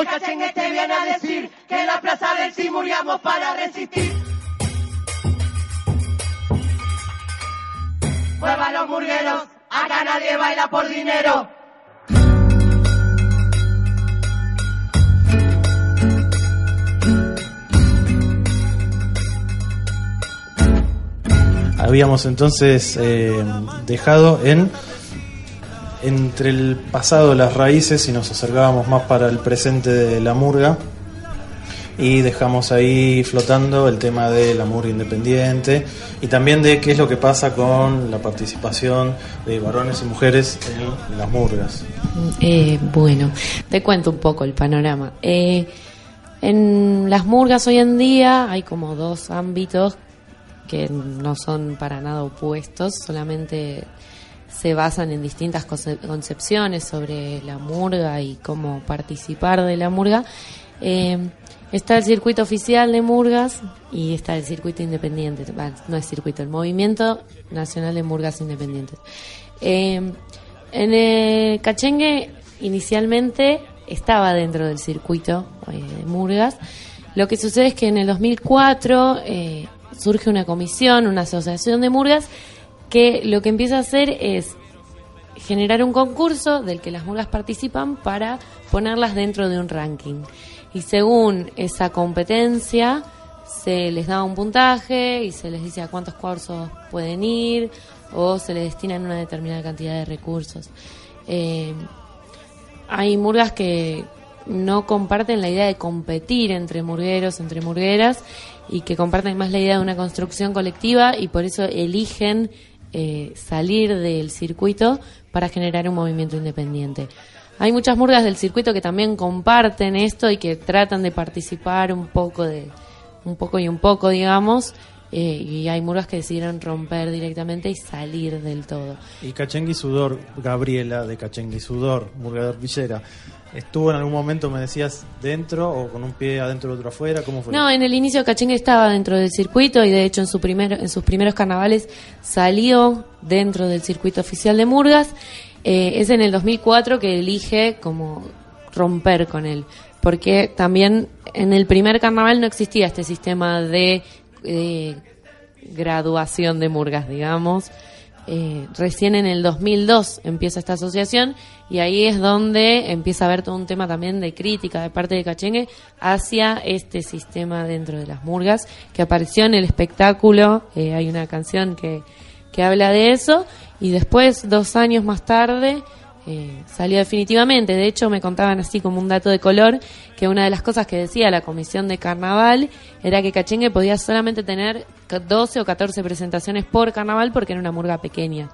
Hoy Cachengue te viene a decir que en la plaza del sí muriamos para resistir. Mueva los murgueros, acá nadie baila por dinero. Habíamos entonces eh, dejado en entre el pasado, las raíces y nos acercábamos más para el presente de la murga y dejamos ahí flotando el tema de la murga independiente y también de qué es lo que pasa con la participación de varones y mujeres en las murgas. Eh, bueno, te cuento un poco el panorama. Eh, en las murgas hoy en día hay como dos ámbitos que no son para nada opuestos, solamente se basan en distintas concepciones sobre la murga y cómo participar de la murga. Eh, está el circuito oficial de murgas y está el circuito independiente, no es circuito, el Movimiento Nacional de Murgas Independientes. Eh, en el Cachengue inicialmente estaba dentro del circuito eh, de murgas. Lo que sucede es que en el 2004 surge una comisión, una asociación de murgas que lo que empieza a hacer es generar un concurso del que las murgas participan para ponerlas dentro de un ranking. Y según esa competencia, se les da un puntaje y se les dice a cuántos cursos pueden ir o se les destinan una determinada cantidad de recursos. Eh, hay murgas que no comparten la idea de competir entre murgueros, entre murgueras, y que comparten más la idea de una construcción colectiva y por eso eligen eh, salir del circuito para generar un movimiento independiente. Hay muchas murgas del circuito que también comparten esto y que tratan de participar un poco de un poco y un poco, digamos, eh, y hay murgas que decidieron romper directamente y salir del todo. Y Cachengui Sudor, Gabriela de Cachengui Sudor, Murgador Villera, ¿Estuvo en algún momento, me decías, dentro o con un pie adentro y otro afuera? ¿Cómo fue? No, en el inicio Cachengue estaba dentro del circuito y de hecho en, su primer, en sus primeros carnavales salió dentro del circuito oficial de Murgas. Eh, es en el 2004 que elige como romper con él, porque también en el primer carnaval no existía este sistema de eh, graduación de Murgas, digamos. Eh, recién en el 2002 empieza esta asociación y ahí es donde empieza a haber todo un tema también de crítica de parte de Cachengue hacia este sistema dentro de las murgas que apareció en el espectáculo. Eh, hay una canción que, que habla de eso y después, dos años más tarde, eh, salió definitivamente. De hecho, me contaban así como un dato de color que una de las cosas que decía la comisión de carnaval era que Cachengue podía solamente tener 12 o 14 presentaciones por carnaval porque era una murga pequeña.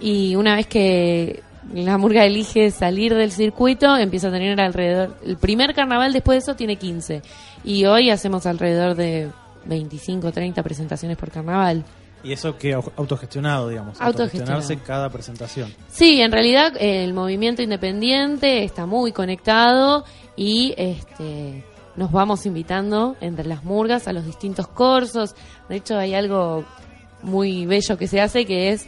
Y una vez que la murga elige salir del circuito, empieza a tener alrededor. El primer carnaval después de eso tiene 15. Y hoy hacemos alrededor de 25 o 30 presentaciones por carnaval. Y eso que autogestionado, digamos. Autogestionarse cada presentación. Sí, en realidad el movimiento independiente está muy conectado y este nos vamos invitando entre las murgas a los distintos cursos. De hecho, hay algo muy bello que se hace que es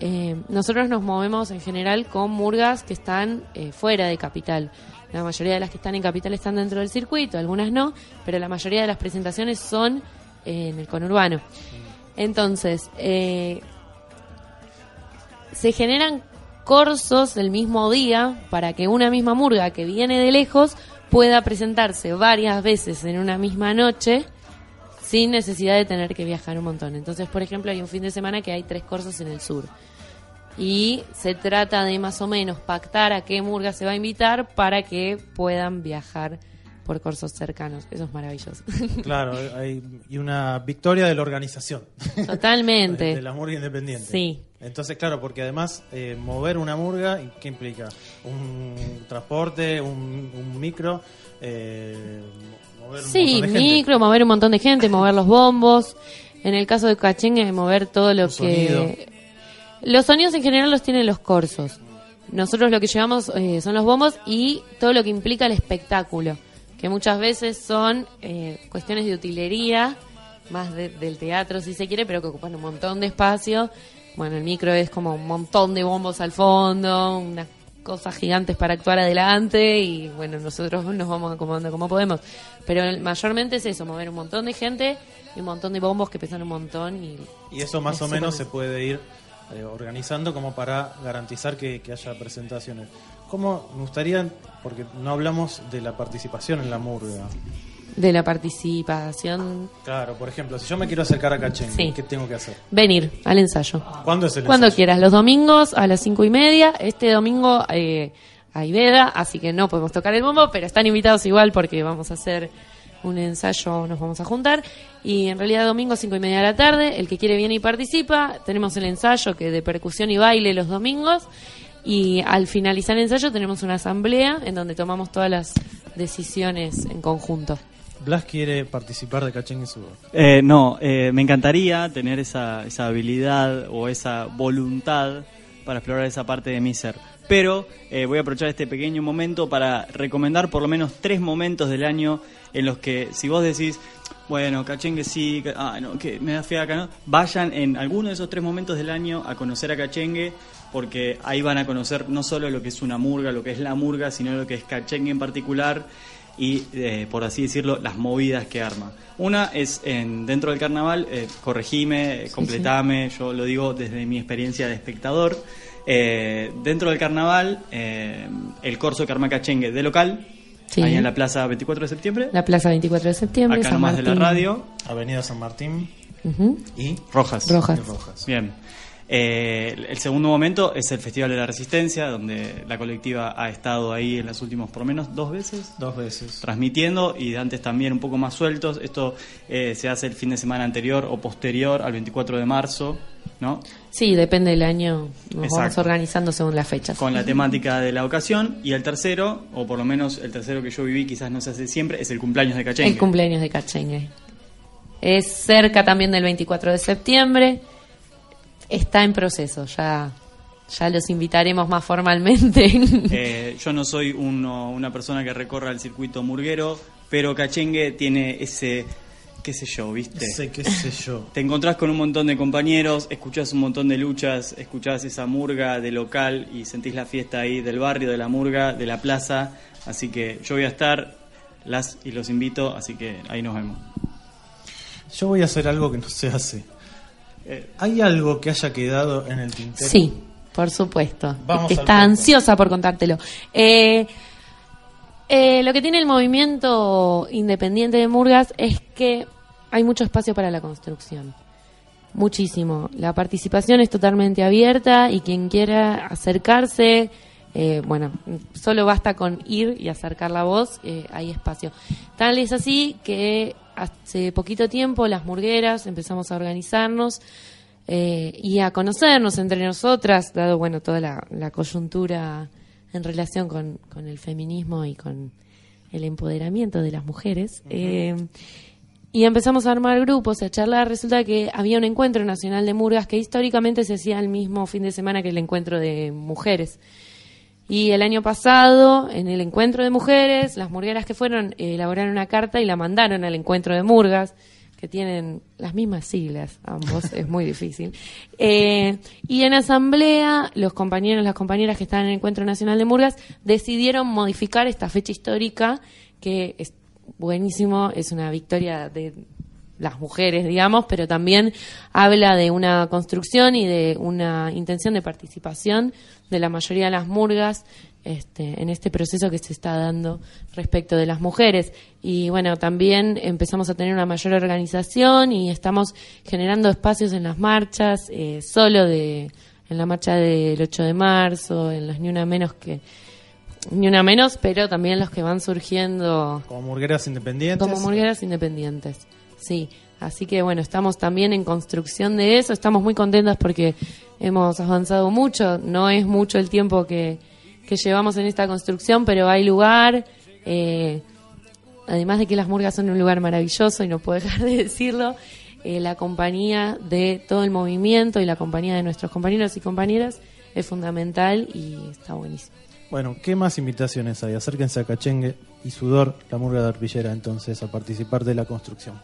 eh, nosotros nos movemos en general con murgas que están eh, fuera de capital. La mayoría de las que están en capital están dentro del circuito, algunas no, pero la mayoría de las presentaciones son en el conurbano. Entonces, eh, se generan corsos el mismo día para que una misma murga que viene de lejos pueda presentarse varias veces en una misma noche sin necesidad de tener que viajar un montón. Entonces, por ejemplo, hay un fin de semana que hay tres corsos en el sur. Y se trata de más o menos pactar a qué murga se va a invitar para que puedan viajar por cursos cercanos. Eso es maravilloso. Claro, hay, y una victoria de la organización. Totalmente. de, la murga independiente. Sí. Entonces, claro, porque además eh, mover una murga, ¿qué implica? Un transporte, un, micro, eh, mover un sí, micro, mover un montón de gente, mover los bombos. En el caso de Cachengue, mover todo lo que... Los sonidos en general los tienen los corsos. Nosotros lo que llevamos eh, son los bombos y todo lo que implica el espectáculo que muchas veces son eh, cuestiones de utilería, más del teatro si se quiere, pero que ocupan un montón de espacio. Bueno, el micro es como un montón de bombos al fondo, una cosas gigantes para actuar adelante y bueno, nosotros nos vamos acomodando como podemos. Pero mayormente es eso, mover un montón de gente y un montón de bombos que pesan un montón. Y, y eso más o menos se puede ir eh, organizando como para garantizar que, haya presentaciones. ¿Cómo me gustaría, porque no hablamos de la participación en la murga? De la participación. Claro, por ejemplo, si yo me quiero acercar a Cachengue, ¿qué tengo que hacer? Venir al ensayo. ¿Cuándo es el Cuando quieras, los domingos a las cinco y media. Este domingo eh, hay veda, así que no podemos tocar el bombo, pero están invitados igual porque vamos a hacer un ensayo, nos vamos a juntar. Y en realidad domingo cinco y media de la tarde, el que quiere viene y participa. Tenemos el ensayo que de percusión y baile los domingos. Y al finalizar el ensayo tenemos una asamblea en donde tomamos todas las decisiones en conjunto. Blas quiere participar de Cachengue. Eh, no, eh, me encantaría tener esa, esa habilidad o esa voluntad para explorar esa parte de mi ser. Pero eh, voy a aprovechar este pequeño momento para recomendar por lo menos tres momentos del año en los que si vos decís, bueno, Cachengue sí, ah, no, que me da fe acá, ¿no? Vayan en alguno de esos tres momentos del año a conocer a Cachengue, porque ahí van a conocer no solo lo que es una murga, lo que es la murga, sino lo que es Cachengue en particular y, eh, por así decirlo, las movidas que arma. Una es en, dentro del carnaval, eh, corregime, completame, yo lo digo desde mi experiencia de espectador. Eh, dentro del carnaval, eh, el corso que arma Cachengue de local, Ahí en la Plaza 24 de septiembre. La Plaza 24 de septiembre. Acá nomás de la radio. Avenida San Martín. Y Rojas. Rojas. Bien. Eh, el segundo momento es el Festival de la Resistencia, donde la colectiva ha estado ahí en las últimas, por lo menos, dos veces. Dos veces. Transmitiendo y de antes también un poco más sueltos. Esto eh, se hace el fin de semana anterior o posterior al 24 de marzo. ¿no? Sí, depende del año, nos vamos organizando según las fechas. Con la temática de la ocasión. Y el tercero, o por lo menos el tercero que yo viví, quizás no se hace siempre, es el cumpleaños de Cachengue. El cumpleaños de Cachengue. Es cerca también del 24 de septiembre. Está en proceso, ya, ya los invitaremos más formalmente. Eh, yo no soy una persona que recorra el circuito murguero, pero Cachengue tiene ese qué sé yo, ¿viste? Sé qué sé yo. Te encontrás con un montón de compañeros, escuchás un montón de luchas, escuchás esa murga de local y sentís la fiesta ahí del barrio, de la murga, de la plaza. Así que yo voy a estar, las y los invito, así que ahí nos vemos. Yo voy a hacer algo que no se hace. Eh, ¿Hay algo que haya quedado en el tintero? Sí, por supuesto. Vamos Está ansiosa por contártelo. Eh, eh, lo que tiene el movimiento independiente de Murgas es que hay mucho espacio para la construcción. Muchísimo. La participación es totalmente abierta y quien quiera acercarse, eh, bueno, solo basta con ir y acercar la voz, eh, hay espacio. Tal es así que hace poquito tiempo las murgueras empezamos a organizarnos y a conocernos entre nosotras, dado bueno toda la coyuntura en relación con, el feminismo y con el empoderamiento de las mujeres. Eh, y empezamos a armar grupos, a charlar. Resulta que había un encuentro nacional de murgas que históricamente se hacía el mismo fin de semana que el encuentro de mujeres. Y el año pasado, en el encuentro de mujeres, las murgueras que fueron eh, elaboraron una carta y la mandaron al encuentro de murgas que tienen las mismas siglas, ambos, es muy difícil. Eh, y en asamblea, los compañeros, las compañeras que están en el Encuentro Nacional de Murgas decidieron modificar esta fecha histórica, que es buenísimo, es una victoria de las mujeres, digamos, pero también habla de una construcción y de una intención de participación de la mayoría de las murgas este, en este proceso que se está dando respecto de las mujeres. Y bueno, también empezamos a tener una mayor organización y estamos generando espacios en las marchas, eh, solo de, en la marcha del 8 de marzo, en las ni una menos que ni una menos, pero también los que van surgiendo. Como murgueras independientes. Como murgueras independientes, sí. Así que bueno, estamos también en construcción de eso, estamos muy contentas porque hemos avanzado mucho, no es mucho el tiempo que, que llevamos en esta construcción, pero hay lugar. Eh, además de que las murgas son un lugar maravilloso y no puedo dejar de decirlo, eh, la compañía de todo el movimiento y la compañía de nuestros compañeros y compañeras es fundamental y está buenísimo. Bueno, ¿qué más invitaciones hay? Acérquense a Cachengue y Sudor, la murga de Arpillera, entonces, a participar de la construcción.